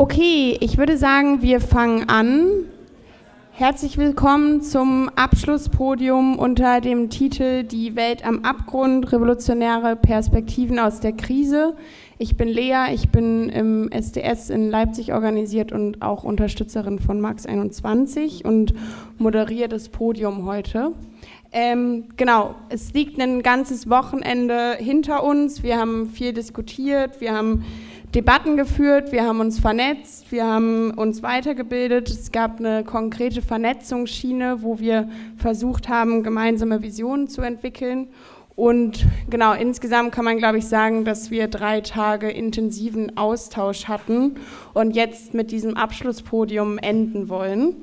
Okay, ich würde sagen, wir fangen an. Herzlich willkommen zum Abschlusspodium unter dem Titel Die Welt am Abgrund, revolutionäre Perspektiven aus der Krise. Ich bin Lea, ich bin im SDS in Leipzig organisiert und auch Unterstützerin von Max 21 und moderiere das Podium heute. Ähm, genau, es liegt ein ganzes Wochenende hinter uns. Wir haben viel diskutiert, wir haben Debatten geführt, wir haben uns vernetzt, wir haben uns weitergebildet. Es gab eine konkrete Vernetzungsschiene, wo wir versucht haben, gemeinsame Visionen zu entwickeln. Und genau, insgesamt kann man, glaube ich, sagen, dass wir drei Tage intensiven Austausch hatten und jetzt mit diesem Abschlusspodium enden wollen.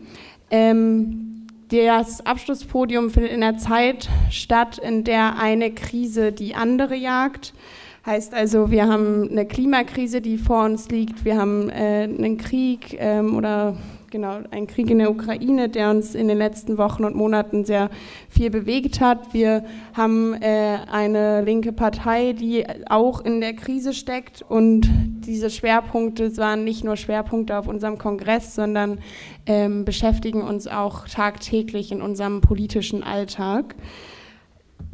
Ähm, das Abschlusspodium findet in der Zeit statt, in der eine Krise die andere jagt. Heißt also, wir haben eine Klimakrise, die vor uns liegt, wir haben äh, einen Krieg ähm, oder genau einen Krieg in der Ukraine, der uns in den letzten Wochen und Monaten sehr viel bewegt hat. Wir haben äh, eine linke Partei, die auch in der Krise steckt und diese Schwerpunkte waren nicht nur Schwerpunkte auf unserem Kongress, sondern ähm, beschäftigen uns auch tagtäglich in unserem politischen Alltag.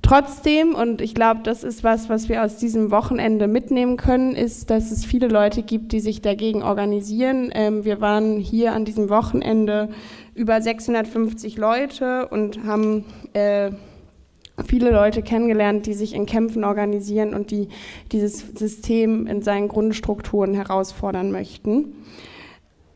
Trotzdem, und ich glaube, das ist was, was wir aus diesem Wochenende mitnehmen können, ist, dass es viele Leute gibt, die sich dagegen organisieren. Ähm, wir waren hier an diesem Wochenende über 650 Leute und haben äh, viele Leute kennengelernt, die sich in Kämpfen organisieren und die dieses System in seinen Grundstrukturen herausfordern möchten.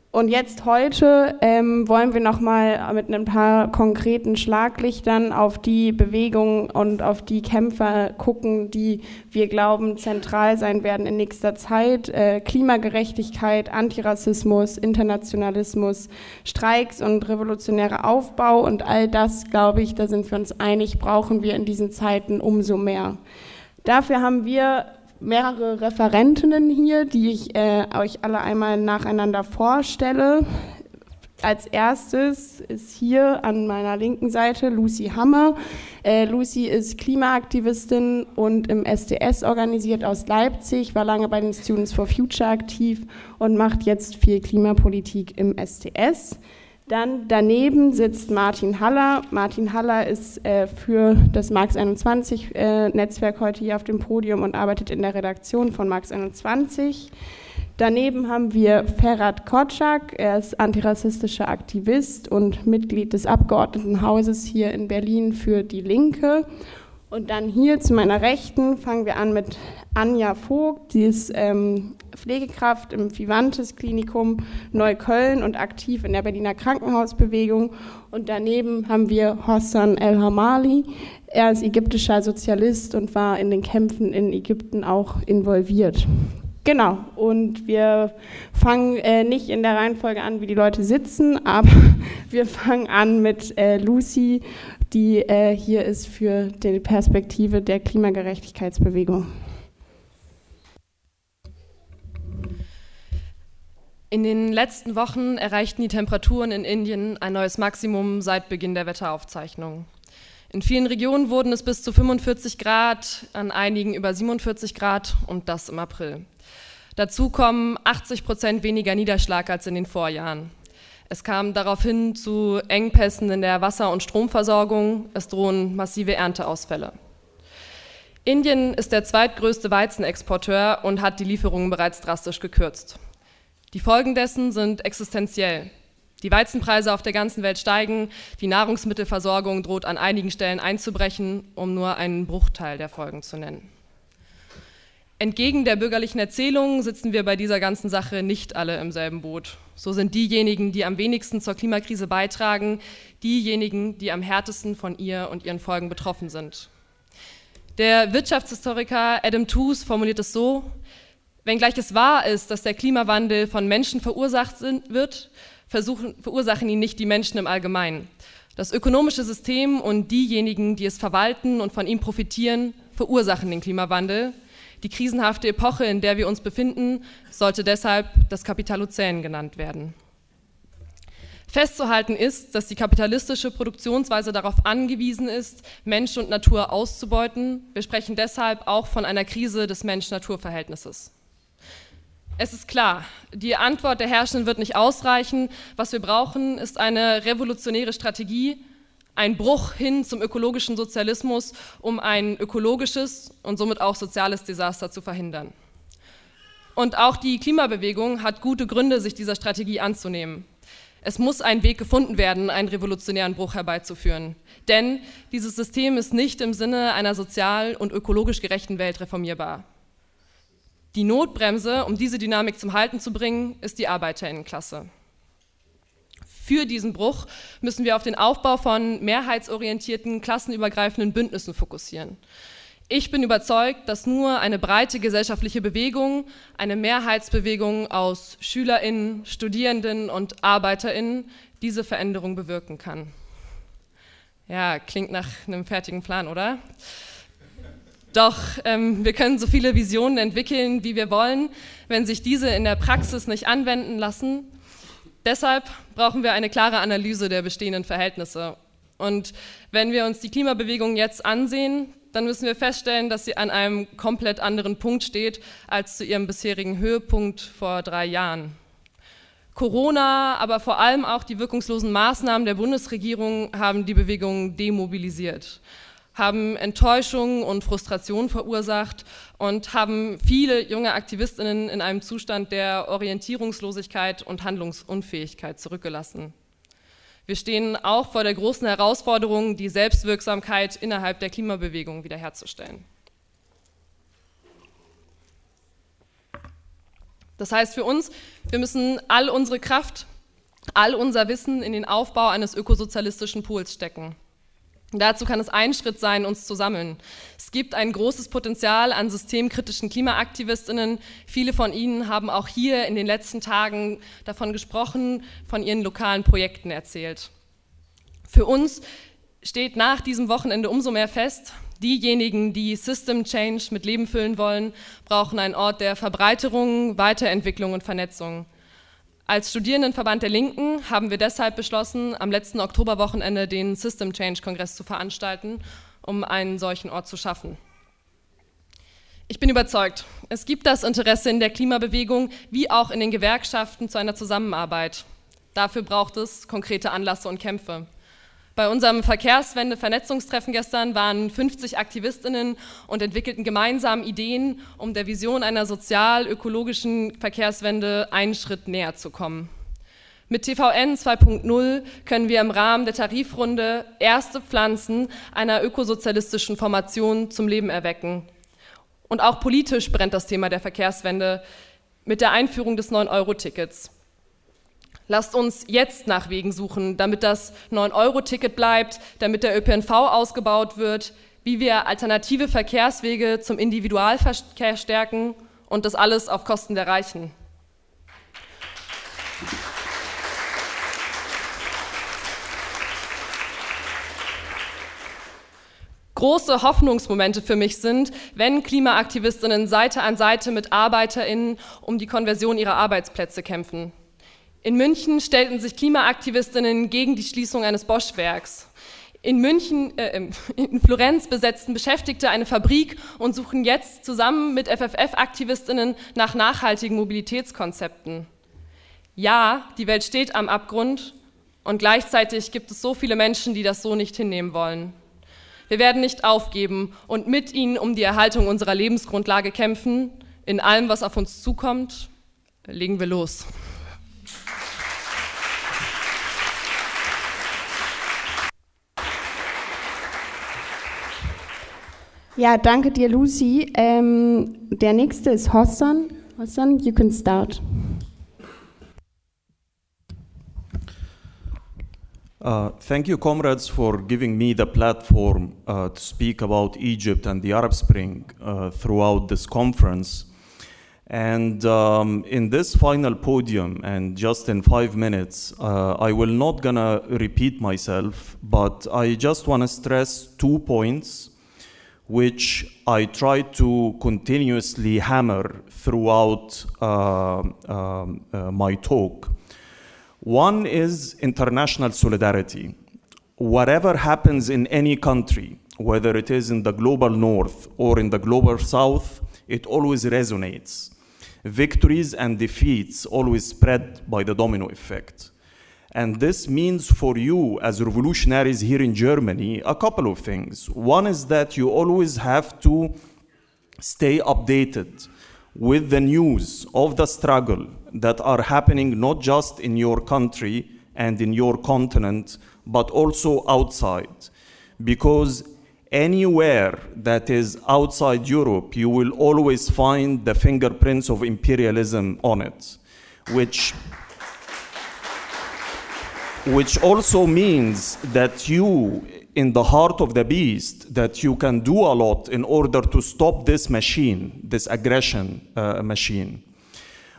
Und jetzt heute ähm, wollen wir nochmal mit ein paar konkreten Schlaglichtern auf die Bewegungen und auf die Kämpfer gucken, die wir glauben zentral sein werden in nächster Zeit. Äh, Klimagerechtigkeit, Antirassismus, Internationalismus, Streiks und revolutionärer Aufbau und all das, glaube ich, da sind wir uns einig, brauchen wir in diesen Zeiten umso mehr. Dafür haben wir mehrere Referentinnen hier, die ich äh, euch alle einmal nacheinander vorstelle. Als erstes ist hier an meiner linken Seite Lucy Hammer. Äh, Lucy ist Klimaaktivistin und im SDS organisiert aus Leipzig, war lange bei den Students for Future aktiv und macht jetzt viel Klimapolitik im SDS. Dann daneben sitzt Martin Haller. Martin Haller ist äh, für das Marx 21 äh, Netzwerk heute hier auf dem Podium und arbeitet in der Redaktion von Marx 21. Daneben haben wir Ferhat Kotschak. Er ist antirassistischer Aktivist und Mitglied des Abgeordnetenhauses hier in Berlin für die Linke. Und dann hier zu meiner Rechten fangen wir an mit Anja Vogt. Sie ist ähm, Pflegekraft im Vivantes Klinikum Neukölln und aktiv in der Berliner Krankenhausbewegung. Und daneben haben wir Hossan El Hamali. Er ist ägyptischer Sozialist und war in den Kämpfen in Ägypten auch involviert. Genau, und wir fangen äh, nicht in der Reihenfolge an, wie die Leute sitzen, aber wir fangen an mit äh, Lucy die äh, hier ist für die Perspektive der Klimagerechtigkeitsbewegung. In den letzten Wochen erreichten die Temperaturen in Indien ein neues Maximum seit Beginn der Wetteraufzeichnungen. In vielen Regionen wurden es bis zu 45 Grad, an einigen über 47 Grad und das im April. Dazu kommen 80 Prozent weniger Niederschlag als in den Vorjahren. Es kam daraufhin zu Engpässen in der Wasser- und Stromversorgung. Es drohen massive Ernteausfälle. Indien ist der zweitgrößte Weizenexporteur und hat die Lieferungen bereits drastisch gekürzt. Die Folgen dessen sind existenziell. Die Weizenpreise auf der ganzen Welt steigen, die Nahrungsmittelversorgung droht an einigen Stellen einzubrechen, um nur einen Bruchteil der Folgen zu nennen. Entgegen der bürgerlichen Erzählung sitzen wir bei dieser ganzen Sache nicht alle im selben Boot. So sind diejenigen, die am wenigsten zur Klimakrise beitragen, diejenigen, die am härtesten von ihr und ihren Folgen betroffen sind. Der Wirtschaftshistoriker Adam Tooze formuliert es so, wenngleich es wahr ist, dass der Klimawandel von Menschen verursacht wird, verursachen ihn nicht die Menschen im Allgemeinen. Das ökonomische System und diejenigen, die es verwalten und von ihm profitieren, verursachen den Klimawandel – die krisenhafte Epoche, in der wir uns befinden, sollte deshalb das Kapitalozän genannt werden. Festzuhalten ist, dass die kapitalistische Produktionsweise darauf angewiesen ist, Mensch und Natur auszubeuten. Wir sprechen deshalb auch von einer Krise des Mensch-Natur-Verhältnisses. Es ist klar, die Antwort der Herrschenden wird nicht ausreichen. Was wir brauchen, ist eine revolutionäre Strategie, ein Bruch hin zum ökologischen Sozialismus, um ein ökologisches und somit auch soziales Desaster zu verhindern. Und auch die Klimabewegung hat gute Gründe, sich dieser Strategie anzunehmen. Es muss ein Weg gefunden werden, einen revolutionären Bruch herbeizuführen. Denn dieses System ist nicht im Sinne einer sozial und ökologisch gerechten Welt reformierbar. Die Notbremse, um diese Dynamik zum Halten zu bringen, ist die Arbeiterinnenklasse. Für diesen Bruch müssen wir auf den Aufbau von mehrheitsorientierten, klassenübergreifenden Bündnissen fokussieren. Ich bin überzeugt, dass nur eine breite gesellschaftliche Bewegung, eine Mehrheitsbewegung aus Schülerinnen, Studierenden und Arbeiterinnen diese Veränderung bewirken kann. Ja, klingt nach einem fertigen Plan, oder? Doch ähm, wir können so viele Visionen entwickeln, wie wir wollen, wenn sich diese in der Praxis nicht anwenden lassen. Deshalb brauchen wir eine klare Analyse der bestehenden Verhältnisse. Und wenn wir uns die Klimabewegung jetzt ansehen, dann müssen wir feststellen, dass sie an einem komplett anderen Punkt steht als zu ihrem bisherigen Höhepunkt vor drei Jahren. Corona, aber vor allem auch die wirkungslosen Maßnahmen der Bundesregierung haben die Bewegung demobilisiert haben Enttäuschung und Frustration verursacht und haben viele junge Aktivistinnen in einem Zustand der Orientierungslosigkeit und Handlungsunfähigkeit zurückgelassen. Wir stehen auch vor der großen Herausforderung, die Selbstwirksamkeit innerhalb der Klimabewegung wiederherzustellen. Das heißt für uns, wir müssen all unsere Kraft, all unser Wissen in den Aufbau eines ökosozialistischen Pols stecken. Dazu kann es ein Schritt sein, uns zu sammeln. Es gibt ein großes Potenzial an systemkritischen Klimaaktivistinnen. Viele von ihnen haben auch hier in den letzten Tagen davon gesprochen, von ihren lokalen Projekten erzählt. Für uns steht nach diesem Wochenende umso mehr fest, diejenigen, die System Change mit Leben füllen wollen, brauchen einen Ort der Verbreiterung, Weiterentwicklung und Vernetzung. Als Studierendenverband der Linken haben wir deshalb beschlossen, am letzten Oktoberwochenende den System Change Kongress zu veranstalten, um einen solchen Ort zu schaffen. Ich bin überzeugt, es gibt das Interesse in der Klimabewegung wie auch in den Gewerkschaften zu einer Zusammenarbeit. Dafür braucht es konkrete Anlasse und Kämpfe. Bei unserem Verkehrswende-Vernetzungstreffen gestern waren 50 Aktivistinnen und entwickelten gemeinsam Ideen, um der Vision einer sozial-ökologischen Verkehrswende einen Schritt näher zu kommen. Mit TVN 2.0 können wir im Rahmen der Tarifrunde erste Pflanzen einer ökosozialistischen Formation zum Leben erwecken. Und auch politisch brennt das Thema der Verkehrswende mit der Einführung des 9-Euro-Tickets. Lasst uns jetzt nach Wegen suchen, damit das 9-Euro-Ticket bleibt, damit der ÖPNV ausgebaut wird, wie wir alternative Verkehrswege zum Individualverkehr stärken und das alles auf Kosten der Reichen. Große Hoffnungsmomente für mich sind, wenn Klimaaktivistinnen Seite an Seite mit Arbeiterinnen um die Konversion ihrer Arbeitsplätze kämpfen. In München stellten sich Klimaaktivistinnen gegen die Schließung eines Bosch-Werks. In München, äh, in Florenz besetzten Beschäftigte eine Fabrik und suchen jetzt zusammen mit FFF-Aktivistinnen nach nachhaltigen Mobilitätskonzepten. Ja, die Welt steht am Abgrund und gleichzeitig gibt es so viele Menschen, die das so nicht hinnehmen wollen. Wir werden nicht aufgeben und mit ihnen um die Erhaltung unserer Lebensgrundlage kämpfen. In allem, was auf uns zukommt, legen wir los. Ja, danke dir, Lucy. Ähm, der nächste ist Hossan. Hossan, you can start. Uh, thank you, comrades, for giving me the platform uh, to speak about Egypt and the Arab Spring uh, throughout this conference. And um, in this final podium, and just in five minutes, uh, I will not gonna repeat myself, but I just wanna stress two points which I try to continuously hammer throughout uh, um, uh, my talk. One is international solidarity. Whatever happens in any country, whether it is in the global north or in the global south, it always resonates. victories and defeats always spread by the domino effect. And this means for you as revolutionaries here in Germany a couple of things. One is that you always have to stay updated with the news of the struggle that are happening not just in your country and in your continent, but also outside. Because anywhere that is outside Europe, you will always find the fingerprints of imperialism on it, which which also means that you in the heart of the beast that you can do a lot in order to stop this machine this aggression uh, machine.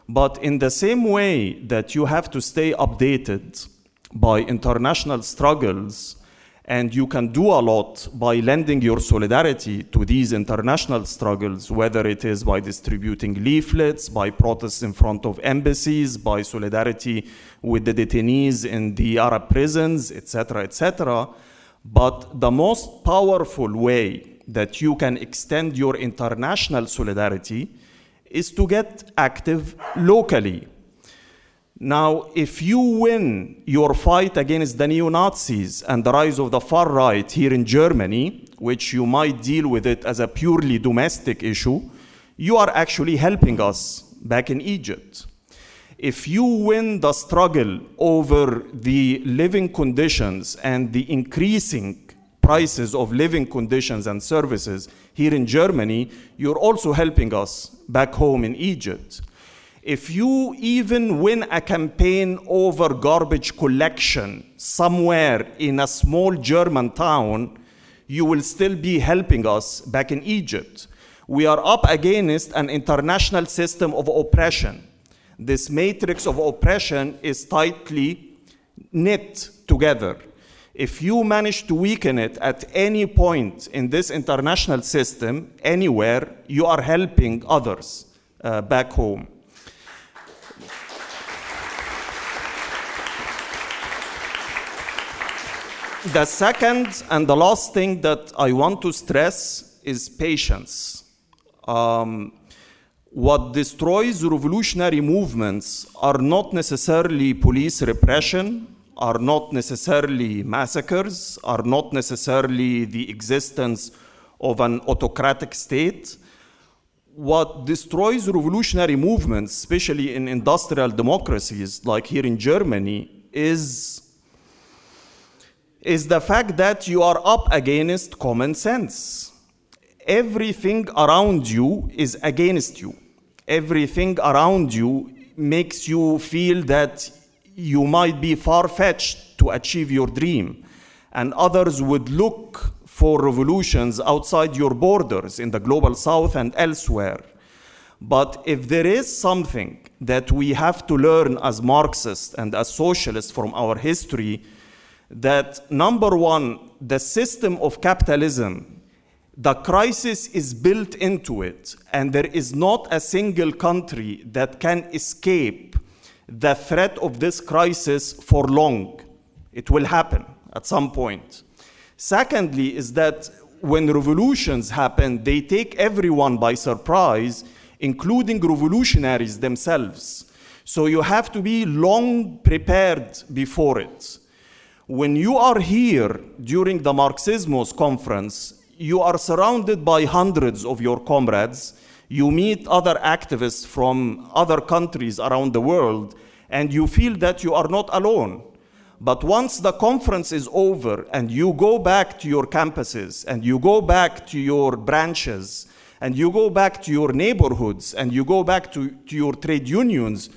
But in the same way that you have to stay updated by international struggles and you can do a lot by lending your solidarity to these international struggles, whether it is by distributing leaflets, by protests in front of embassies, by solidarity with the detainees in the Arab prisons, etc., etc. But the most powerful way that you can extend your international solidarity is to get active locally. Now, if you win your fight against the neo Nazis and the rise of the far right here in Germany, which you might deal with it as a purely domestic issue, you are actually helping us back in Egypt. If you win the struggle over the living conditions and the increasing prices of living conditions and services here in Germany, you're also helping us back home in Egypt if you even win a campaign over garbage collection somewhere in a small German town, you will still be helping us back in Egypt. We are up against an international system of oppression. This matrix of oppression is tightly knit together. If you manage to weaken it at any point in this international system, anywhere, you are helping others uh, back home. The second and the last thing that I want to stress is patience. Um, what destroys revolutionary movements are not necessarily police repression, are not necessarily massacres, are not necessarily the existence of an autocratic state. What destroys revolutionary movements, especially in industrial democracies like here in Germany, is is the fact that you are up against common sense. Everything around you is against you. Everything around you makes you feel that you might be far fetched to achieve your dream, and others would look for revolutions outside your borders in the global south and elsewhere. But if there is something that we have to learn as Marxists and as socialists from our history, that number one, the system of capitalism, the crisis is built into it, and there is not a single country that can escape the threat of this crisis for long. It will happen at some point. Secondly, is that when revolutions happen, they take everyone by surprise, including revolutionaries themselves. So you have to be long prepared before it when you are here during the Marxismos conference, you are surrounded by hundreds of your comrades. You meet other activists from other countries around the world, and you feel that you are not alone. But once the conference is over and you go back to your campuses and you go back to your branches and you go back to your neighborhoods and you go back to, to your trade unions,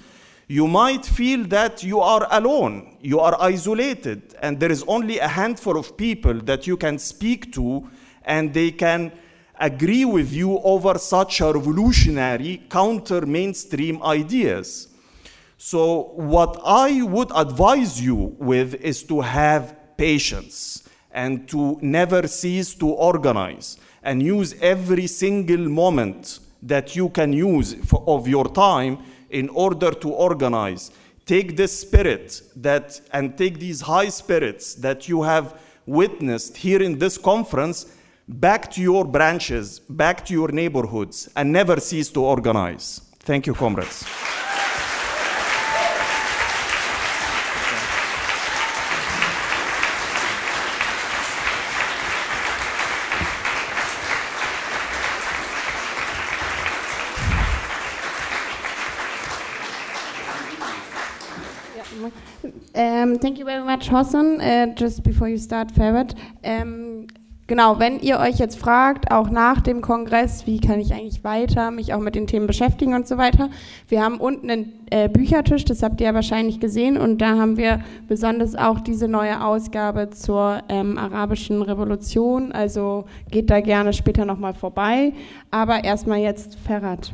you might feel that you are alone, you are isolated, and there is only a handful of people that you can speak to, and they can agree with you over such a revolutionary counter mainstream ideas. So, what I would advise you with is to have patience and to never cease to organize and use every single moment that you can use for, of your time in order to organize. Take this spirit that and take these high spirits that you have witnessed here in this conference back to your branches, back to your neighborhoods, and never cease to organize. Thank you, comrades. Thank you very much, Hossan. Uh, just before you start, Ferret. Um, genau, wenn ihr euch jetzt fragt, auch nach dem Kongress, wie kann ich eigentlich weiter mich auch mit den Themen beschäftigen und so weiter, wir haben unten einen äh, Büchertisch, das habt ihr ja wahrscheinlich gesehen, und da haben wir besonders auch diese neue Ausgabe zur ähm, arabischen Revolution. Also geht da gerne später nochmal vorbei. Aber erstmal jetzt Ferrat.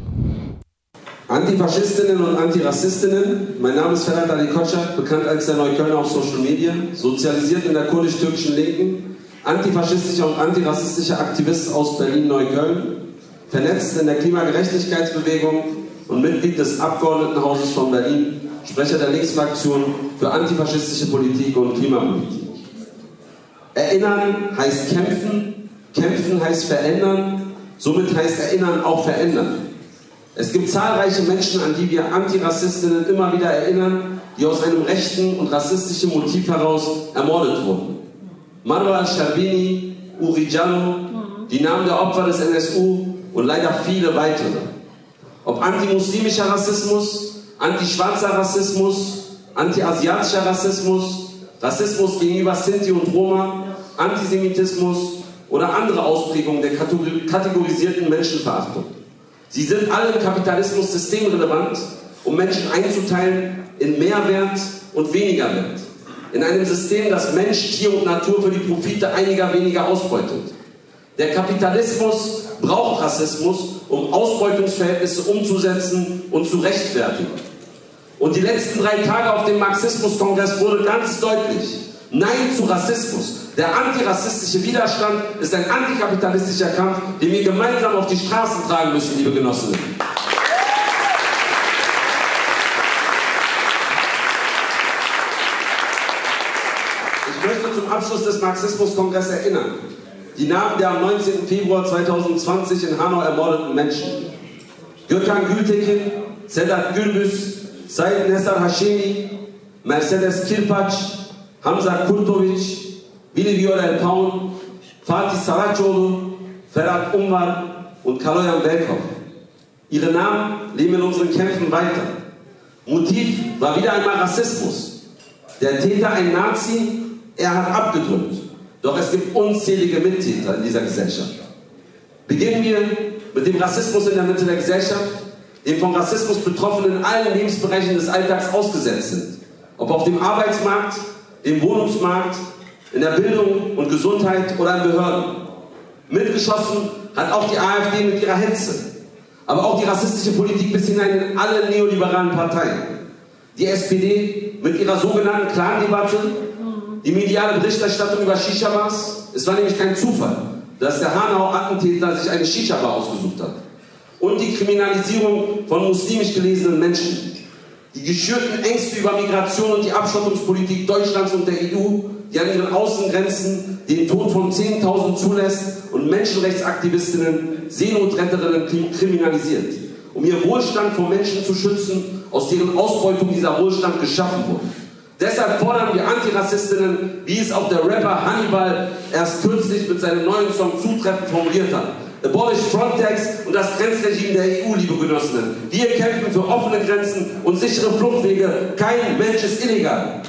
Antifaschistinnen und Antirassistinnen, mein Name ist Ferhat Ali Kotschak, bekannt als der Neuköllner auf Social Media, sozialisiert in der kurdisch-türkischen Linken, antifaschistischer und antirassistischer Aktivist aus Berlin-Neukölln, vernetzt in der Klimagerechtigkeitsbewegung und Mitglied des Abgeordnetenhauses von Berlin, Sprecher der Linksfraktion für antifaschistische Politik und Klimapolitik. Erinnern heißt kämpfen, kämpfen heißt verändern, somit heißt Erinnern auch verändern. Es gibt zahlreiche Menschen, an die wir Antirassistinnen immer wieder erinnern, die aus einem rechten und rassistischen Motiv heraus ermordet wurden. Marwa al-Sharbini, Uri Jallo, die Namen der Opfer des NSU und leider viele weitere. Ob antimuslimischer Rassismus, antischwarzer Rassismus, antiasiatischer Rassismus, Rassismus gegenüber Sinti und Roma, Antisemitismus oder andere Ausprägungen der kategorisierten Menschenverachtung. Sie sind alle im Kapitalismus systemrelevant, um Menschen einzuteilen in Mehrwert und Wenigerwert. In einem System, das Mensch, Tier und Natur für die Profite einiger weniger ausbeutet. Der Kapitalismus braucht Rassismus, um Ausbeutungsverhältnisse umzusetzen und zu rechtfertigen. Und die letzten drei Tage auf dem Marxismuskongress wurde ganz deutlich, Nein zu Rassismus. Der antirassistische Widerstand ist ein antikapitalistischer Kampf, den wir gemeinsam auf die Straßen tragen müssen, liebe Genossinnen. Ich möchte zum Abschluss des Marxismuskongresses erinnern. Die Namen der am 19. Februar 2020 in Hanau ermordeten Menschen. Gökhan Gültekin, Sedat Gürbüz, Said Nesar Hashemi, Mercedes Kirpac, Hamza Kurtovic, Willi Viorel Paun, Fatih Saracoğlu, Ferhat Umar und Kaloyan Belkov. Ihre Namen leben in unseren Kämpfen weiter. Motiv war wieder einmal Rassismus. Der Täter ein Nazi, er hat abgedrückt. Doch es gibt unzählige Mittäter in dieser Gesellschaft. Beginnen wir mit dem Rassismus in der Mitte der Gesellschaft, dem von Rassismus Betroffenen in allen Lebensbereichen des Alltags ausgesetzt sind. Ob auf dem Arbeitsmarkt, im Wohnungsmarkt, in der Bildung und Gesundheit oder in Behörden. Mitgeschossen hat auch die AfD mit ihrer Hetze, aber auch die rassistische Politik bis hinein in alle neoliberalen Parteien. Die SPD mit ihrer sogenannten Clan-Debatte, die mediale Berichterstattung über Shisha-Bars. Es war nämlich kein Zufall, dass der Hanau-Attentäter sich eine Shisha-Bar ausgesucht hat. Und die Kriminalisierung von muslimisch gelesenen Menschen. Die geschürten Ängste über Migration und die Abschottungspolitik Deutschlands und der EU, die an ihren Außengrenzen den Tod von 10.000 zulässt und Menschenrechtsaktivistinnen, Seenotretterinnen kriminalisiert, um ihr Wohlstand vor Menschen zu schützen, aus deren Ausbeutung dieser Wohlstand geschaffen wurde. Deshalb fordern wir Antirassistinnen, wie es auch der Rapper Hannibal erst kürzlich mit seinem neuen Song zutreffend formuliert hat. Abolish Frontex und das Grenzregime der EU, liebe Genossinnen. Wir kämpfen für offene Grenzen und sichere Fluchtwege. Kein Mensch ist illegal.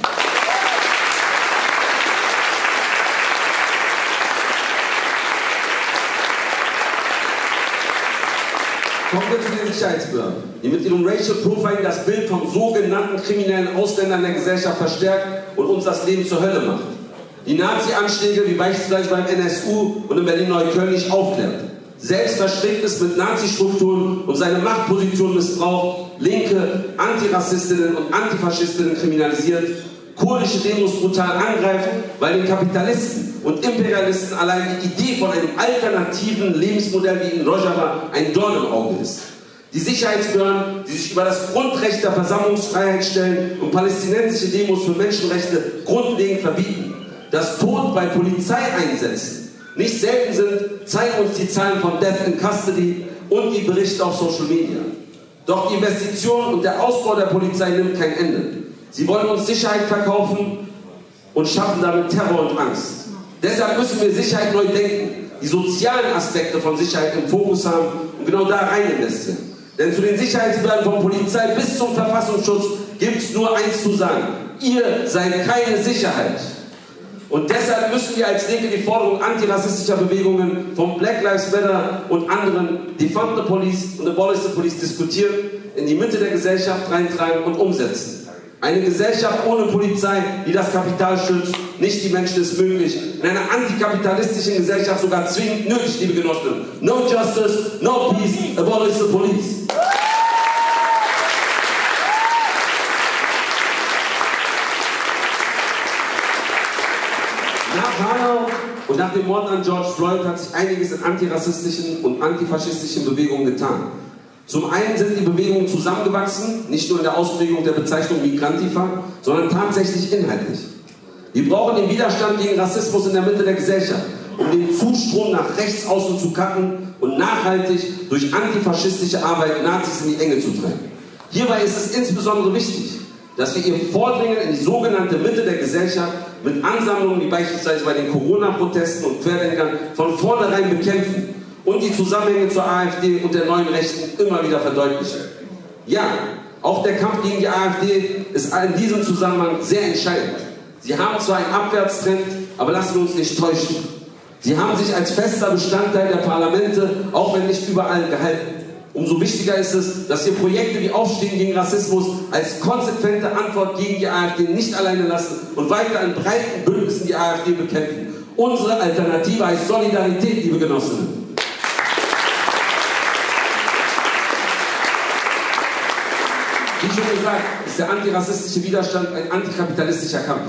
Kommen wir zu den Sicherheitsbehörden, die mit ihrem Racial Profiling das Bild von sogenannten kriminellen Ausländern der Gesellschaft verstärkt und uns das Leben zur Hölle macht. Die Nazi-Anschläge, wie beispielsweise beim NSU und in Berlin-Neukölln, nicht aufklärt selbst verstrickt ist mit Nazi-Strukturen und seine Machtposition missbraucht, Linke, Antirassistinnen und Antifaschistinnen kriminalisiert, kurdische Demos brutal angreifen, weil den Kapitalisten und Imperialisten allein die Idee von einem alternativen Lebensmodell wie in Rojava ein Dorn im Auge ist. Die Sicherheitsbehörden, die sich über das Grundrecht der Versammlungsfreiheit stellen und palästinensische Demos für Menschenrechte grundlegend verbieten. Das Tod bei Polizeieinsätzen nicht selten sind, zeigen uns die Zahlen von Death in Custody und die Berichte auf Social Media. Doch die Investition und der Ausbau der Polizei nimmt kein Ende. Sie wollen uns Sicherheit verkaufen und schaffen damit Terror und Angst. Deshalb müssen wir Sicherheit neu denken, die sozialen Aspekte von Sicherheit im Fokus haben und genau da rein investieren. Denn zu den Sicherheitsbehörden von Polizei bis zum Verfassungsschutz gibt es nur eins zu sagen. Ihr seid keine Sicherheit. Und deshalb müssen wir als Linke die Forderung antirassistischer Bewegungen von Black Lives Matter und anderen Defund the Police und Abolish the Police diskutieren, in die Mitte der Gesellschaft reintragen und umsetzen. Eine Gesellschaft ohne Polizei, die das Kapital schützt, nicht die Menschen ist möglich. In einer antikapitalistischen Gesellschaft sogar zwingend nötig, liebe Genossinnen. No justice, no peace, abolish the police. Nach Hanau und nach dem Mord an George Floyd hat sich einiges in antirassistischen und antifaschistischen Bewegungen getan. Zum einen sind die Bewegungen zusammengewachsen, nicht nur in der Ausprägung der Bezeichnung Migrantifa, sondern tatsächlich inhaltlich. Wir brauchen den Widerstand gegen Rassismus in der Mitte der Gesellschaft, um den Zustrom nach rechts außen zu kappen und nachhaltig durch antifaschistische Arbeit Nazis in die Enge zu treiben. Hierbei ist es insbesondere wichtig, dass wir ihr Vordringen in die sogenannte Mitte der Gesellschaft mit Ansammlungen wie beispielsweise bei den Corona-Protesten und Querdenkern von vornherein bekämpfen und die Zusammenhänge zur AfD und der neuen Rechten immer wieder verdeutlichen. Ja, auch der Kampf gegen die AfD ist in diesem Zusammenhang sehr entscheidend. Sie haben zwar einen Abwärtstrend, aber lassen wir uns nicht täuschen. Sie haben sich als fester Bestandteil der Parlamente, auch wenn nicht überall, gehalten. Umso wichtiger ist es, dass wir Projekte wie Aufstehen gegen Rassismus als konsequente Antwort gegen die AfD nicht alleine lassen und weiter in breiten Bündnissen die AfD bekämpfen. Unsere Alternative heißt Solidarität, liebe Genossinnen. Wie schon gesagt, ist der antirassistische Widerstand ein antikapitalistischer Kampf.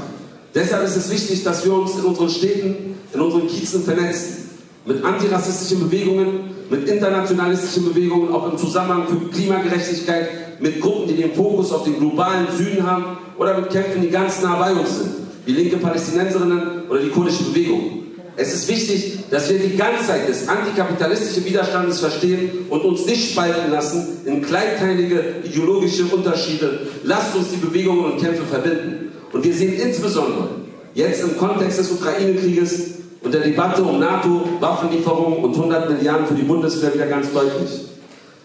Deshalb ist es wichtig, dass wir uns in unseren Städten, in unseren Kiezen vernetzen. Mit antirassistischen Bewegungen, mit internationalistischen Bewegungen, auch im Zusammenhang für Klimagerechtigkeit, mit Gruppen, die den Fokus auf den globalen Süden haben oder mit Kämpfen, die ganz nah bei uns sind, wie linke Palästinenserinnen oder die kurdische Bewegung. Es ist wichtig, dass wir die Ganzheit des antikapitalistischen Widerstandes verstehen und uns nicht spalten lassen in kleinteilige ideologische Unterschiede. Lasst uns die Bewegungen und Kämpfe verbinden. Und wir sehen insbesondere jetzt im Kontext des Ukraine-Krieges und der Debatte um NATO, Waffenlieferungen und 100 Milliarden für die Bundeswehr wieder ganz deutlich.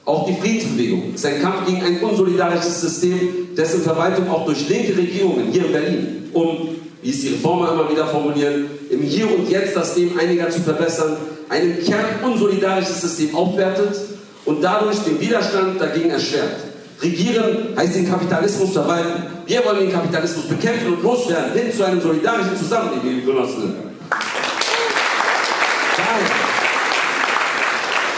Auch die Friedensbewegung ist ein Kampf gegen ein unsolidarisches System, dessen Verwaltung auch durch linke Regierungen hier in Berlin, um, wie es die Reformer immer wieder formulieren, im Hier und Jetzt das Leben einiger zu verbessern, ein im Kern unsolidarisches System aufwertet und dadurch den Widerstand dagegen erschwert. Regieren heißt den Kapitalismus verwalten. Wir wollen den Kapitalismus bekämpfen und loswerden, hin zu einem solidarischen Zusammenleben, liebe Genossinnen.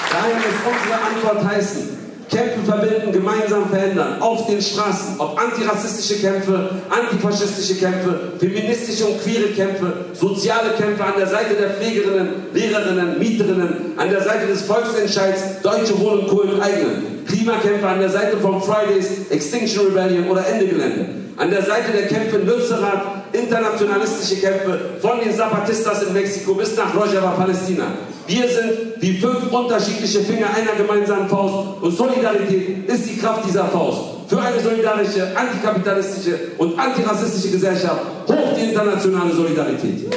Daher, daher muss unsere Antwort heißen, Kämpfe verbinden, gemeinsam verändern, auf den Straßen, ob antirassistische Kämpfe, antifaschistische Kämpfe, feministische und queere Kämpfe, soziale Kämpfe an der Seite der Pflegerinnen, Lehrerinnen, Mieterinnen, an der Seite des Volksentscheids, Deutsche Wohnen, Kult, eigenen, Klimakämpfe an der Seite von Fridays, Extinction Rebellion oder Ende Gelände, an der Seite der Kämpfe in Lützerath, internationalistische Kämpfe von den Zapatistas in Mexiko bis nach Rojava, Palästina. Wir sind wie fünf unterschiedliche Finger einer gemeinsamen Faust und Solidarität ist die Kraft dieser Faust. Für eine solidarische, antikapitalistische und antirassistische Gesellschaft hoch die internationale Solidarität.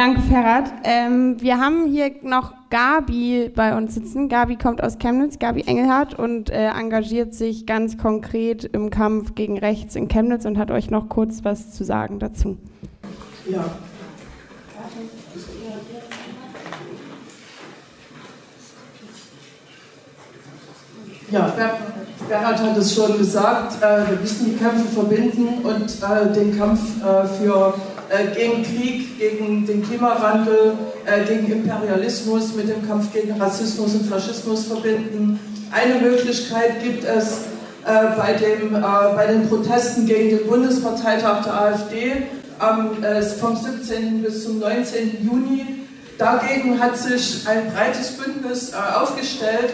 Danke, Ferhat. Ähm, wir haben hier noch Gabi bei uns sitzen. Gabi kommt aus Chemnitz, Gabi Engelhardt und äh, engagiert sich ganz konkret im Kampf gegen Rechts in Chemnitz und hat euch noch kurz was zu sagen dazu. Ja. Ja, Gerhard hat es schon gesagt, äh, wir müssen die Kämpfe verbinden und äh, den Kampf äh, für gegen Krieg, gegen den Klimawandel, äh, gegen Imperialismus, mit dem Kampf gegen Rassismus und Faschismus verbinden. Eine Möglichkeit gibt es äh, bei, dem, bei den Protesten gegen den Bundesparteitag der AfD vom 17. bis zum 19. Juni. Dagegen hat sich ein breites Bündnis aufgestellt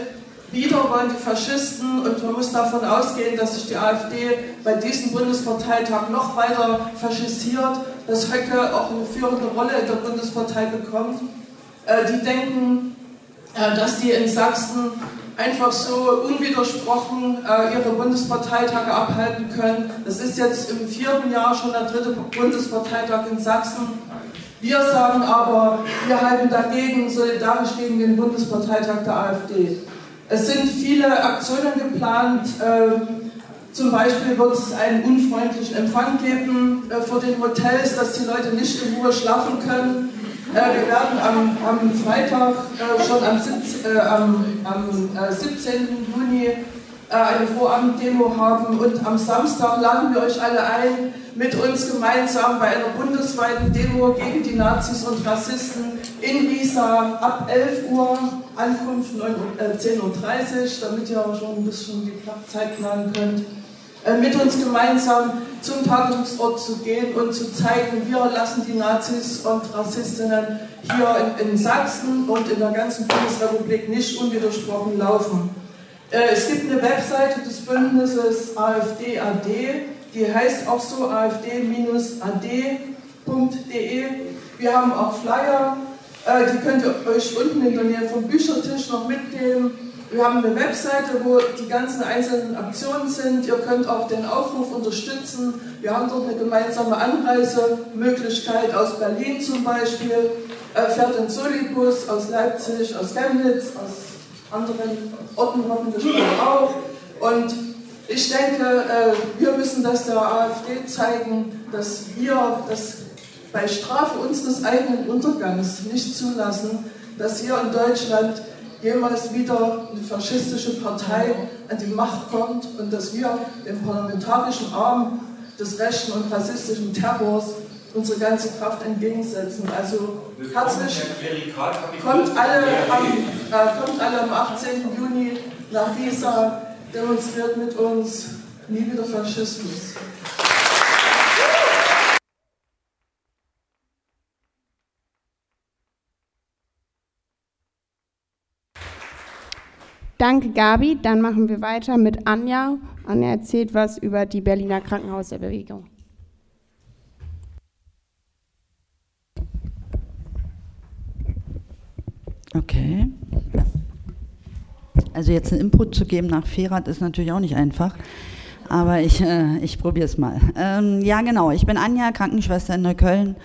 wieder wollen die Faschisten und man muss davon ausgehen, dass sich die AfD bei diesem Bundesparteitag noch weiter faschisiert, dass Höcke auch eine führende Rolle in der Bundespartei bekommt. Äh, die denken, äh, dass die in Sachsen einfach so unwidersprochen äh, ihre Bundesparteitage abhalten können. Das ist jetzt im vierten Jahr schon der dritte Bundesparteitag in Sachsen. Wir sagen aber, wir halten dagegen solidarisch gegen den Bundesparteitag der AfD. Es sind viele Aktionen geplant. Äh, zum Beispiel wird es einen unfreundlichen Empfang geben äh, vor den Hotels, dass die Leute nicht in Ruhe schlafen können. Äh, wir werden am, am Freitag äh, schon am, äh, am, am 17. Äh, Juni eine Vorabenddemo haben und am Samstag laden wir euch alle ein, mit uns gemeinsam bei einer bundesweiten Demo gegen die Nazis und Rassisten in Riesa ab 11 Uhr, Ankunft 10.30 Uhr, damit ihr auch schon ein bisschen die Zeit planen könnt. Äh, mit uns gemeinsam zum Tagungsort zu gehen und zu zeigen, wir lassen die Nazis und Rassistinnen hier in, in Sachsen und in der ganzen Bundesrepublik nicht unwidersprochen laufen. Äh, es gibt eine Webseite des Bündnisses AfD-AD, die heißt auch so afd-ad.de. Wir haben auch Flyer, äh, die könnt ihr euch unten in der Nähe vom Büchertisch noch mitnehmen. Wir haben eine Webseite, wo die ganzen einzelnen Aktionen sind. Ihr könnt auch den Aufruf unterstützen. Wir haben dort eine gemeinsame Anreisemöglichkeit aus Berlin zum Beispiel, äh, fährt in Solibus, aus Leipzig, aus Chemnitz, aus anderen Orten hoffentlich auch. Und ich denke, äh, wir müssen das der AfD zeigen, dass wir das bei Strafe unseres eigenen Untergangs nicht zulassen, dass hier in Deutschland jemals wieder eine faschistische Partei an die Macht kommt und dass wir dem parlamentarischen Arm des rechten und rassistischen Terrors unsere ganze Kraft entgegensetzen. Also herzlich kommt alle, am, äh, kommt alle am 18. Juni nach Riesa, demonstriert mit uns, nie wieder Faschismus. Danke, Gabi. Dann machen wir weiter mit Anja. Anja erzählt was über die Berliner Krankenhausbewegung. Okay. Also jetzt einen Input zu geben nach Ferat ist natürlich auch nicht einfach. Aber ich, äh, ich probiere es mal. Ähm, ja, genau. Ich bin Anja, Krankenschwester in Neukölln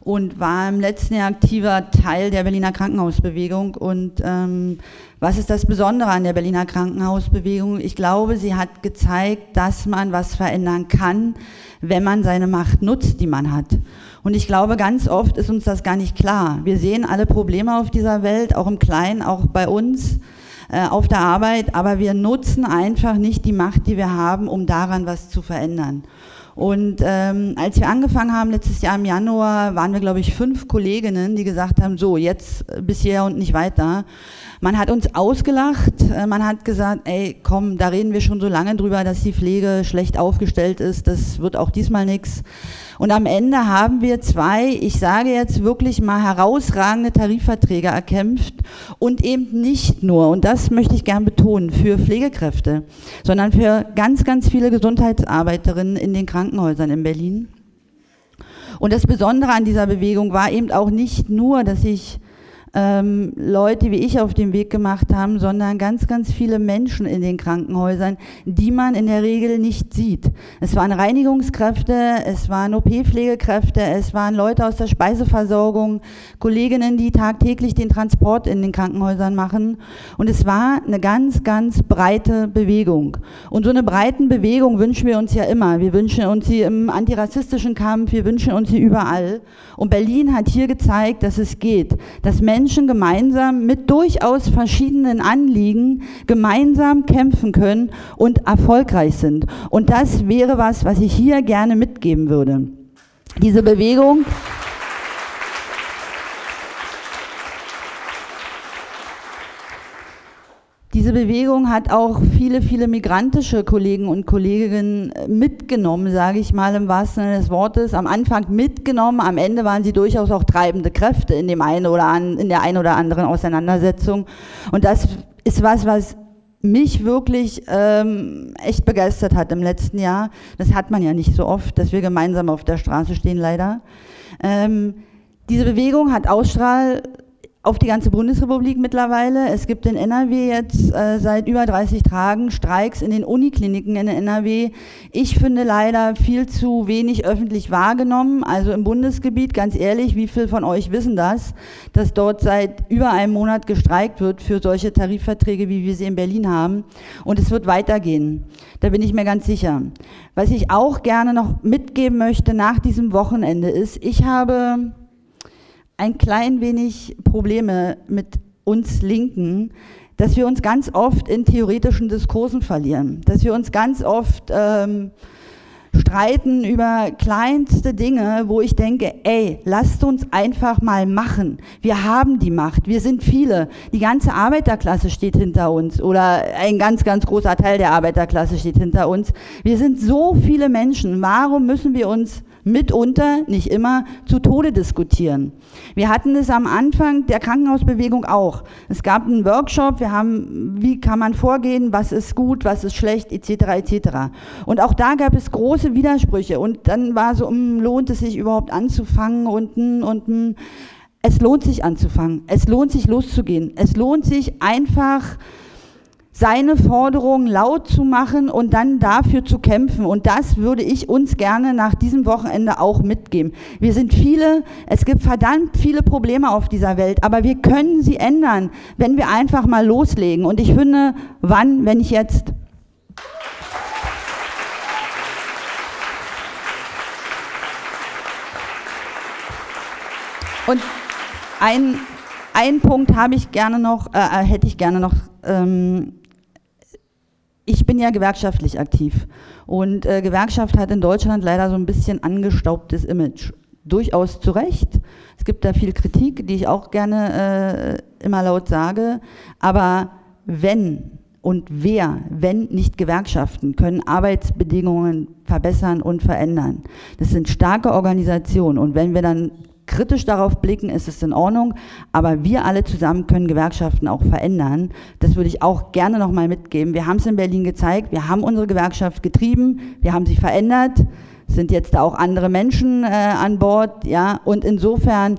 und war im letzten Jahr aktiver Teil der Berliner Krankenhausbewegung. Und ähm, was ist das Besondere an der Berliner Krankenhausbewegung? Ich glaube, sie hat gezeigt, dass man was verändern kann, wenn man seine Macht nutzt, die man hat. Und ich glaube, ganz oft ist uns das gar nicht klar. Wir sehen alle Probleme auf dieser Welt, auch im Kleinen, auch bei uns äh, auf der Arbeit, aber wir nutzen einfach nicht die Macht, die wir haben, um daran was zu verändern. Und ähm, als wir angefangen haben letztes Jahr im Januar, waren wir, glaube ich, fünf Kolleginnen, die gesagt haben, so, jetzt bis hierher und nicht weiter. Man hat uns ausgelacht, äh, man hat gesagt, ey, komm, da reden wir schon so lange drüber, dass die Pflege schlecht aufgestellt ist, das wird auch diesmal nichts. Und am Ende haben wir zwei, ich sage jetzt wirklich mal herausragende Tarifverträge erkämpft und eben nicht nur, und das möchte ich gern betonen, für Pflegekräfte, sondern für ganz, ganz viele Gesundheitsarbeiterinnen in den Krankenhäusern in Berlin. Und das Besondere an dieser Bewegung war eben auch nicht nur, dass ich ähm, Leute wie ich auf den Weg gemacht haben, sondern ganz, ganz viele Menschen in den Krankenhäusern, die man in der Regel nicht sieht. Es waren Reinigungskräfte, es waren OP-Pflegekräfte, es waren Leute aus der Speiseversorgung, Kolleginnen, die tagtäglich den Transport in den Krankenhäusern machen. Und es war eine ganz, ganz breite Bewegung. Und so eine breiten Bewegung wünschen wir uns ja immer. Wir wünschen uns sie im antirassistischen Kampf, wir wünschen uns sie überall. Und Berlin hat hier gezeigt, dass es geht, dass Menschen Menschen gemeinsam mit durchaus verschiedenen Anliegen gemeinsam kämpfen können und erfolgreich sind. Und das wäre was, was ich hier gerne mitgeben würde. Diese Bewegung Diese Bewegung hat auch viele, viele migrantische Kollegen und Kolleginnen äh, mitgenommen, sage ich mal im wahrsten Sinne des Wortes. Am Anfang mitgenommen, am Ende waren sie durchaus auch treibende Kräfte in, dem einen oder an, in der einen oder anderen Auseinandersetzung. Und das ist was, was mich wirklich ähm, echt begeistert hat im letzten Jahr, das hat man ja nicht so oft, dass wir gemeinsam auf der Straße stehen, leider. Ähm, diese Bewegung hat Ausstrahl auf die ganze Bundesrepublik mittlerweile. Es gibt in NRW jetzt äh, seit über 30 Tagen Streiks in den Unikliniken in NRW. Ich finde leider viel zu wenig öffentlich wahrgenommen. Also im Bundesgebiet, ganz ehrlich, wie viele von euch wissen das, dass dort seit über einem Monat gestreikt wird für solche Tarifverträge, wie wir sie in Berlin haben. Und es wird weitergehen. Da bin ich mir ganz sicher. Was ich auch gerne noch mitgeben möchte nach diesem Wochenende ist, ich habe ein klein wenig Probleme mit uns Linken, dass wir uns ganz oft in theoretischen Diskursen verlieren, dass wir uns ganz oft ähm, streiten über kleinste Dinge, wo ich denke, ey, lasst uns einfach mal machen. Wir haben die Macht, wir sind viele. Die ganze Arbeiterklasse steht hinter uns oder ein ganz, ganz großer Teil der Arbeiterklasse steht hinter uns. Wir sind so viele Menschen. Warum müssen wir uns mitunter, nicht immer, zu Tode diskutieren. Wir hatten es am Anfang der Krankenhausbewegung auch. Es gab einen Workshop, wir haben, wie kann man vorgehen, was ist gut, was ist schlecht, etc., etc. Und auch da gab es große Widersprüche. Und dann war so, um, lohnt es sich überhaupt anzufangen und, und, es lohnt sich anzufangen. Es lohnt sich loszugehen. Es lohnt sich einfach, seine Forderungen laut zu machen und dann dafür zu kämpfen. Und das würde ich uns gerne nach diesem Wochenende auch mitgeben. Wir sind viele, es gibt verdammt viele Probleme auf dieser Welt, aber wir können sie ändern, wenn wir einfach mal loslegen. Und ich finde, wann, wenn ich jetzt? Und ein, ein Punkt habe ich gerne noch, äh, äh hätte ich gerne noch ähm, ich bin ja gewerkschaftlich aktiv und äh, Gewerkschaft hat in Deutschland leider so ein bisschen angestaubtes Image. Durchaus zu Recht. Es gibt da viel Kritik, die ich auch gerne äh, immer laut sage. Aber wenn und wer, wenn nicht Gewerkschaften, können Arbeitsbedingungen verbessern und verändern. Das sind starke Organisationen. Und wenn wir dann kritisch darauf blicken, ist es in Ordnung, aber wir alle zusammen können Gewerkschaften auch verändern. Das würde ich auch gerne nochmal mitgeben. Wir haben es in Berlin gezeigt, wir haben unsere Gewerkschaft getrieben, wir haben sie verändert, sind jetzt auch andere Menschen äh, an Bord, ja, und insofern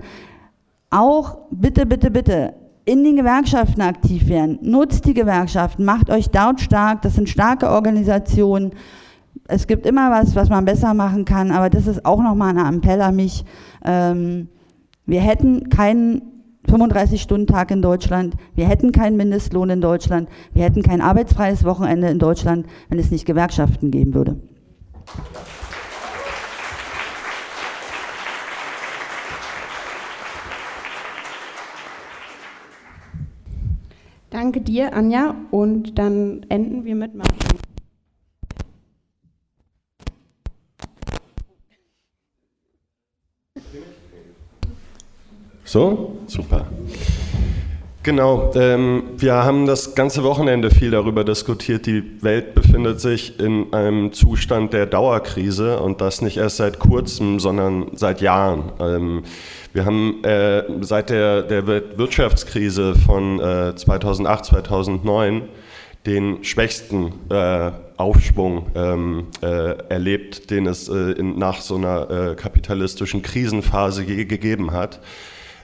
auch bitte, bitte, bitte in den Gewerkschaften aktiv werden. Nutzt die Gewerkschaften, macht euch dort stark, das sind starke Organisationen es gibt immer was, was man besser machen kann, aber das ist auch nochmal ein Appell an mich. Ähm, wir hätten keinen 35-Stunden-Tag in Deutschland, wir hätten keinen Mindestlohn in Deutschland, wir hätten kein arbeitsfreies Wochenende in Deutschland, wenn es nicht Gewerkschaften geben würde. Danke dir, Anja. Und dann enden wir mit Martin. So, super. Genau, ähm, wir haben das ganze Wochenende viel darüber diskutiert. Die Welt befindet sich in einem Zustand der Dauerkrise und das nicht erst seit kurzem, sondern seit Jahren. Ähm, wir haben äh, seit der, der Wirtschaftskrise von äh, 2008, 2009 den schwächsten äh, Aufschwung ähm, äh, erlebt, den es äh, in, nach so einer äh, kapitalistischen Krisenphase je gegeben hat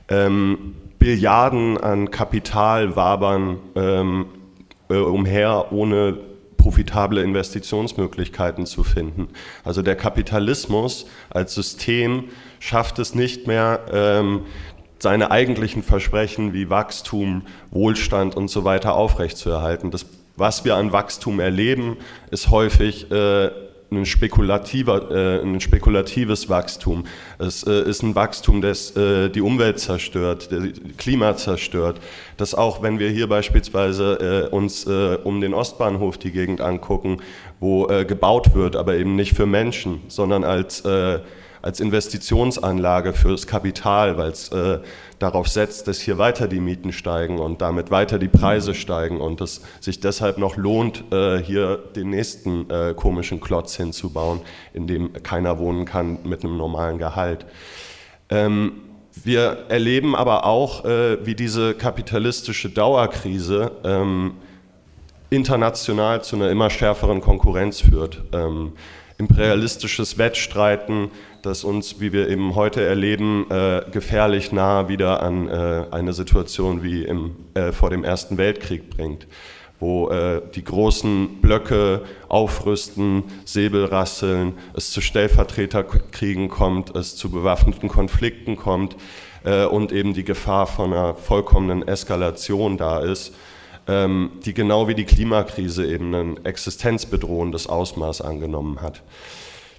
ähm, Billiarden an Kapital wabern ähm, äh, umher, ohne profitable Investitionsmöglichkeiten zu finden. Also der Kapitalismus als System schafft es nicht mehr, ähm, seine eigentlichen Versprechen wie Wachstum, Wohlstand und so weiter aufrechtzuerhalten. Das, was wir an Wachstum erleben, ist häufig äh, ein, spekulativer, äh, ein spekulatives Wachstum. Es äh, ist ein Wachstum, das äh, die Umwelt zerstört, das Klima zerstört. Das auch, wenn wir hier beispielsweise uns um den Ostbahnhof die Gegend angucken, wo gebaut wird, aber eben nicht für Menschen, sondern als als Investitionsanlage fürs Kapital, weil es äh, darauf setzt, dass hier weiter die Mieten steigen und damit weiter die Preise steigen und es sich deshalb noch lohnt, äh, hier den nächsten äh, komischen Klotz hinzubauen, in dem keiner wohnen kann mit einem normalen Gehalt. Ähm, wir erleben aber auch, äh, wie diese kapitalistische Dauerkrise ähm, international zu einer immer schärferen Konkurrenz führt. Ähm, imperialistisches Wettstreiten, das uns, wie wir eben heute erleben, äh, gefährlich nah wieder an äh, eine Situation wie im, äh, vor dem Ersten Weltkrieg bringt, wo äh, die großen Blöcke aufrüsten, Säbel rasseln, es zu Stellvertreterkriegen kommt, es zu bewaffneten Konflikten kommt äh, und eben die Gefahr von einer vollkommenen Eskalation da ist ähm, die genau wie die Klimakrise eben ein existenzbedrohendes Ausmaß angenommen hat.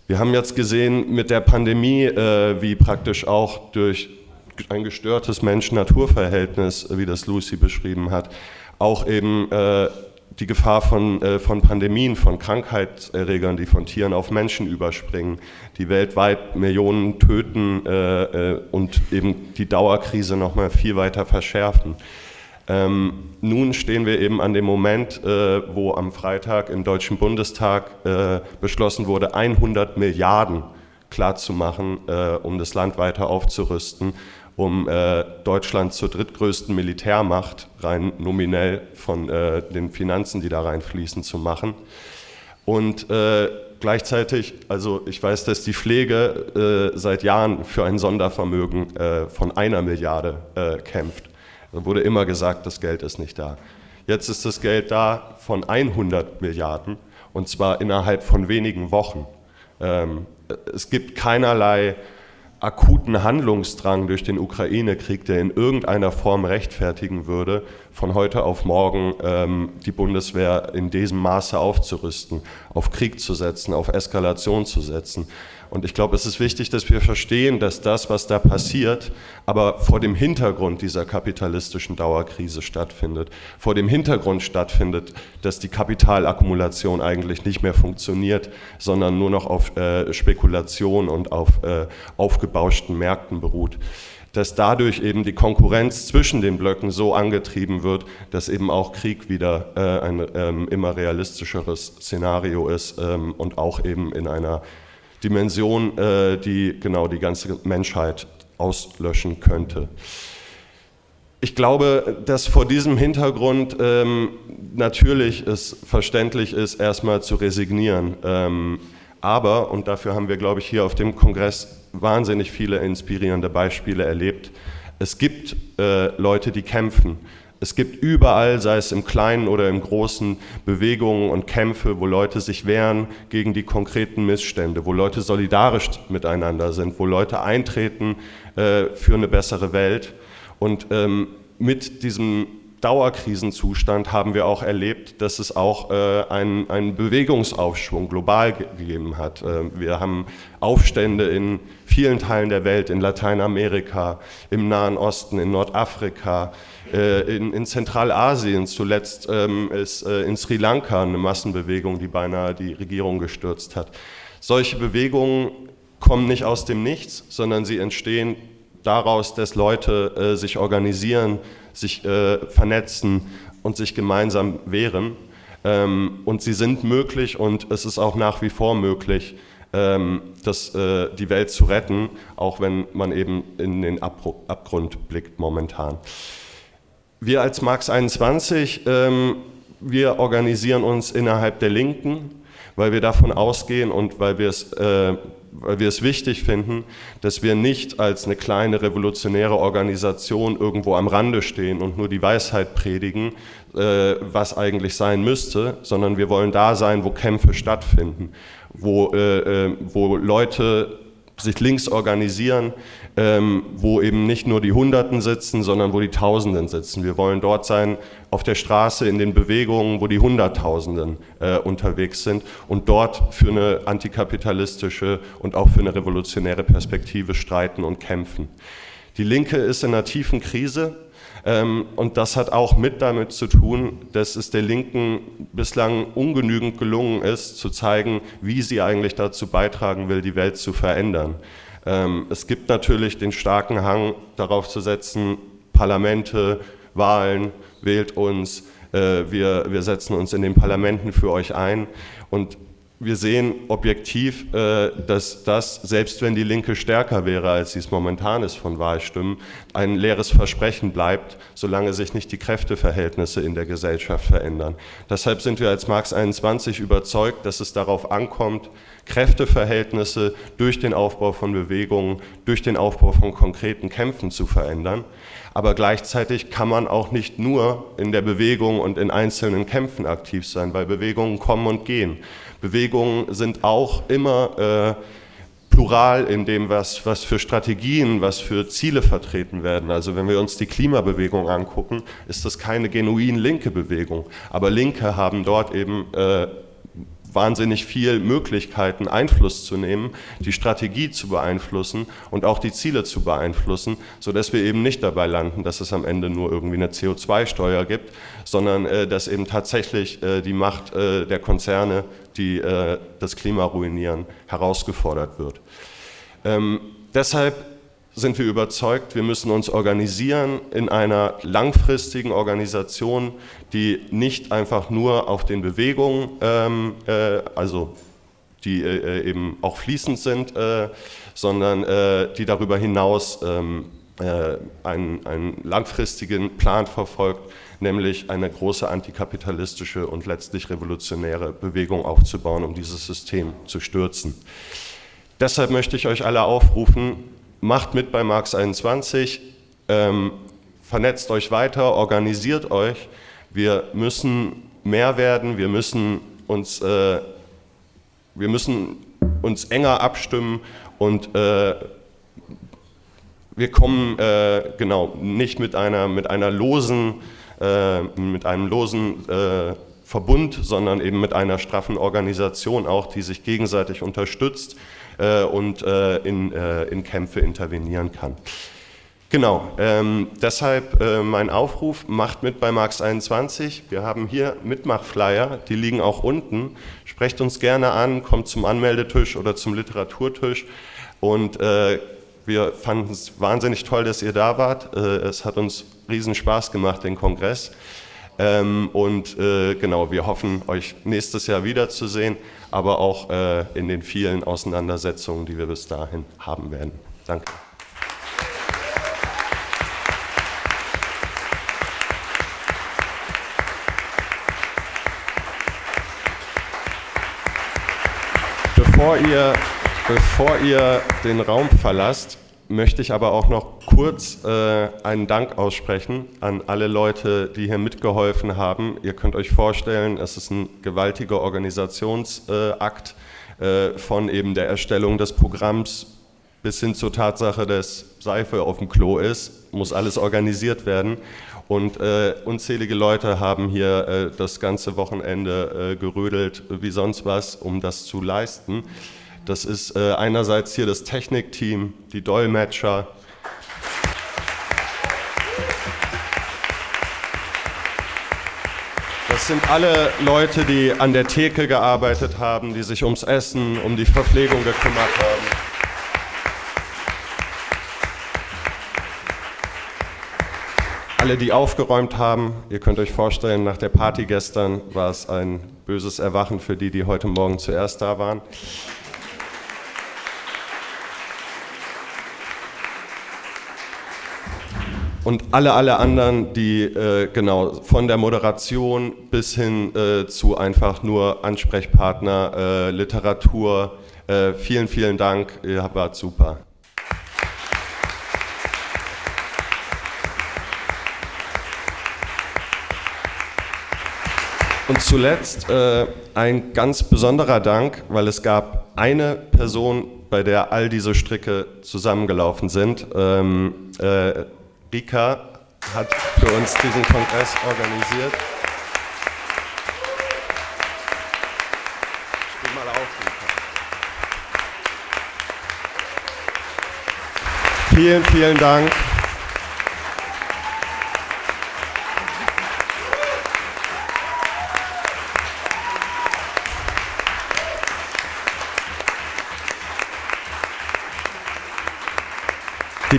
Wir haben jetzt gesehen mit der Pandemie, äh, wie praktisch auch durch ein gestörtes Mensch-Natur-Verhältnis, wie das Lucy beschrieben hat, auch eben äh, die Gefahr von, äh, von Pandemien, von Krankheitserregern, die von Tieren auf Menschen überspringen, die weltweit Millionen töten äh, äh, und eben die Dauerkrise nochmal viel weiter verschärfen. Ähm, nun stehen wir eben an dem Moment, äh, wo am Freitag im Deutschen Bundestag äh, beschlossen wurde, 100 Milliarden klarzumachen, äh, um das Land weiter aufzurüsten, um äh, Deutschland zur drittgrößten Militärmacht, rein nominell von äh, den Finanzen, die da reinfließen, zu machen. Und äh, gleichzeitig, also ich weiß, dass die Pflege seit Jahren für ein Sondervermögen von einer Milliarde kämpft. Dann wurde immer gesagt, das Geld ist nicht da. Jetzt ist das Geld da von 100 Milliarden und zwar innerhalb von wenigen Wochen. Ähm, es gibt keinerlei akuten Handlungsdrang durch den Ukraine-Krieg, der in irgendeiner Form rechtfertigen würde, von heute auf morgen ähm, die Bundeswehr in diesem Maße aufzurüsten, auf Krieg zu setzen, auf Eskalation zu setzen. Und ich glaube, es ist wichtig, dass wir verstehen, dass das, was da passiert, aber vor dem Hintergrund dieser kapitalistischen Dauerkrise stattfindet, vor dem Hintergrund stattfindet, dass die Kapitalakkumulation eigentlich nicht mehr funktioniert, sondern nur noch auf äh, Spekulation und auf äh, aufgebauschten Märkten beruht. Dass dadurch eben die Konkurrenz zwischen den Blöcken so angetrieben wird, dass eben auch Krieg wieder äh, ein ähm, immer realistischeres Szenario ist ähm, und auch eben in einer Dimension, äh, die genau die ganze Menschheit auslöschen könnte. Ich glaube, dass vor diesem Hintergrund ähm, natürlich es verständlich ist, erstmal zu resignieren. Ähm, aber, und dafür haben wir, glaube ich, hier auf dem Kongress wahnsinnig viele inspirierende Beispiele erlebt, es gibt äh, Leute, die kämpfen. Es gibt überall, sei es im Kleinen oder im Großen, Bewegungen und Kämpfe, wo Leute sich wehren gegen die konkreten Missstände, wo Leute solidarisch miteinander sind, wo Leute eintreten äh, für eine bessere Welt. Und ähm, mit diesem Dauerkrisenzustand haben wir auch erlebt, dass es auch äh, einen, einen, Bewegungsaufschwung global gegeben hat. Äh, wir haben Aufstände in vielen Teilen der Welt, in Lateinamerika, im Nahen Osten, in Nordafrika, in, in, Zentralasien. Zuletzt ähm, ist äh, in Sri Lanka eine Massenbewegung, die beinahe die Regierung gestürzt hat. Solche Bewegungen kommen nicht aus dem Nichts, sondern sie entstehen daraus, dass Leute äh, sich organisieren, sich äh, vernetzen und sich gemeinsam wehren. Ähm, und sie sind möglich und es ist auch nach wie vor möglich, ähm, das, äh, die Welt zu retten, auch wenn man eben in den Abgrund blickt momentan. Wir als Marx 21, ähm, wir organisieren uns innerhalb der Linken, weil wir davon ausgehen und weil wir es äh, weil wir es wichtig finden, dass wir nicht als eine kleine revolutionäre Organisation irgendwo am Rande stehen und nur die Weisheit predigen, äh, was eigentlich sein müsste, sondern wir wollen da sein, wo Kämpfe stattfinden, wo, äh, äh, wo Leute sich links organisieren, ähm, wo eben nicht nur die Hunderten sitzen, sondern wo die Tausenden sitzen. Wir wollen dort sein, auf der Straße, in den Bewegungen, wo die Hunderttausenden äh, unterwegs sind und dort für eine antikapitalistische und auch für eine revolutionäre Perspektive streiten und kämpfen. Die Linke ist in einer tiefen Krise. Ähm, und das hat auch mit damit zu tun, dass es der Linken bislang ungenügend gelungen ist, zu zeigen, wie sie eigentlich dazu beitragen will, die Welt zu verändern. Ähm, es gibt natürlich den starken Hang darauf zu setzen, Parlamente, Wahlen, wählt uns, äh, wir, wir setzen uns in den Parlamenten für euch ein. Und wir sehen objektiv, äh, dass das, selbst wenn die Linke stärker wäre, als sie es momentan ist von Wahlstimmen, ein leeres Versprechen bleibt, solange sich nicht die Kräfteverhältnisse in der Gesellschaft verändern. Deshalb sind wir als Marx 21 überzeugt, dass es darauf ankommt, Kräfteverhältnisse durch den Aufbau von Bewegungen, durch den Aufbau von konkreten Kämpfen zu verändern. Aber gleichzeitig kann man auch nicht nur in der Bewegung und in einzelnen Kämpfen aktiv sein, weil Bewegungen kommen und gehen. Bewegungen sind auch immer äh, plural in dem, was, was für Strategien, was für Ziele vertreten werden. Also wenn wir uns die Klimabewegung angucken, ist das keine genuin linke Bewegung. Aber Linke haben dort eben äh, wahnsinnig viel Möglichkeiten, Einfluss zu nehmen, die Strategie zu beeinflussen und auch die Ziele zu beeinflussen, sodass wir eben nicht dabei landen, dass es am Ende nur irgendwie eine CO2-Steuer gibt, sondern äh, dass eben tatsächlich äh, die Macht äh, der Konzerne, die äh, das Klima ruinieren, herausgefordert wird. Ähm, deshalb sind wir überzeugt, wir müssen uns organisieren in einer langfristigen Organisation, die nicht einfach nur auf den Bewegungen, ähm, äh, also die äh, eben auch fließend sind, äh, sondern äh, die darüber hinaus ähm, äh, einen, einen langfristigen Plan verfolgt, nämlich eine große antikapitalistische und letztlich revolutionäre Bewegung aufzubauen, um dieses System zu stürzen. Deshalb möchte ich euch alle aufrufen, macht mit bei Marx 21, ähm, vernetzt euch weiter, organisiert euch. Wir müssen mehr werden, wir müssen uns, äh, wir müssen uns enger abstimmen und äh, wir kommen äh, genau nicht mit einer, mit einer losen, äh, mit einem losen äh, Verbund, sondern eben mit einer straffen Organisation auch, die sich gegenseitig unterstützt äh, und äh, in, äh, in Kämpfe intervenieren kann. Genau, ähm, deshalb äh, mein Aufruf, macht mit bei Marx 21. Wir haben hier Mitmachflyer, die liegen auch unten. Sprecht uns gerne an, kommt zum Anmeldetisch oder zum Literaturtisch. Und äh, wir fanden es wahnsinnig toll, dass ihr da wart. Äh, es hat uns riesen Spaß gemacht, den Kongress. Ähm, und äh, genau, wir hoffen, euch nächstes Jahr wiederzusehen, aber auch äh, in den vielen Auseinandersetzungen, die wir bis dahin haben werden. Danke. Bevor ihr, bevor ihr den Raum verlasst, möchte ich aber auch noch kurz äh, einen Dank aussprechen an alle Leute, die hier mitgeholfen haben. Ihr könnt euch vorstellen, es ist ein gewaltiger Organisationsakt äh, von eben der Erstellung des Programms bis hin zur Tatsache, dass Seife auf dem Klo ist, muss alles organisiert werden. Und äh, unzählige Leute haben hier äh, das ganze Wochenende äh, gerödelt wie sonst was, um das zu leisten. Das ist äh, einerseits hier das Technikteam, die Dolmetscher. Das sind alle Leute, die an der Theke gearbeitet haben, die sich ums Essen, um die Verpflegung gekümmert haben. Alle, die aufgeräumt haben, ihr könnt euch vorstellen, nach der Party gestern war es ein böses Erwachen für die, die heute Morgen zuerst da waren. Und alle, alle anderen, die äh, genau von der Moderation bis hin äh, zu einfach nur Ansprechpartner, äh, Literatur, äh, vielen, vielen Dank, ihr wart super. Und zuletzt äh, ein ganz besonderer Dank, weil es gab eine Person, bei der all diese Stricke zusammengelaufen sind. Ähm, Rika hat für uns diesen Kongress organisiert. Vielen, vielen Dank.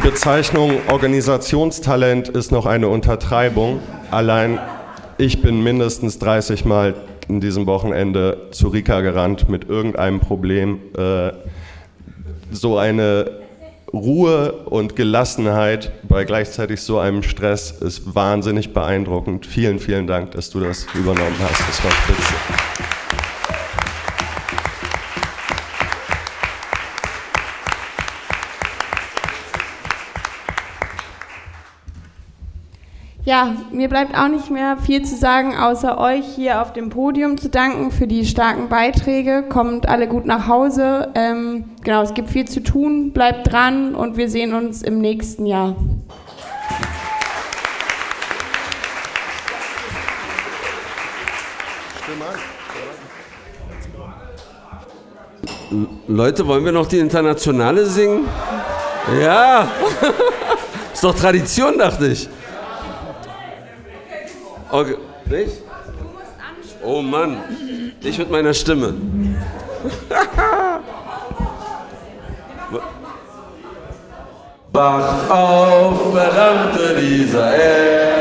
Bezeichnung Organisationstalent ist noch eine Untertreibung. Allein ich bin mindestens 30 Mal in diesem Wochenende zu Rika gerannt mit irgendeinem Problem. Äh, so eine Ruhe und Gelassenheit bei gleichzeitig so einem Stress ist wahnsinnig beeindruckend. Vielen, vielen Dank, dass du das übernommen hast. Das war spitze. Ja, mir bleibt auch nicht mehr viel zu sagen, außer euch hier auf dem Podium zu danken für die starken Beiträge. Kommt alle gut nach Hause. Ähm, genau, es gibt viel zu tun. Bleibt dran und wir sehen uns im nächsten Jahr. Leute, wollen wir noch die Internationale singen? Ja, ist doch Tradition, dachte ich. Okay. Nicht? Oh Mann, ich mit meiner Stimme. Wacht auf, verdammte Israel.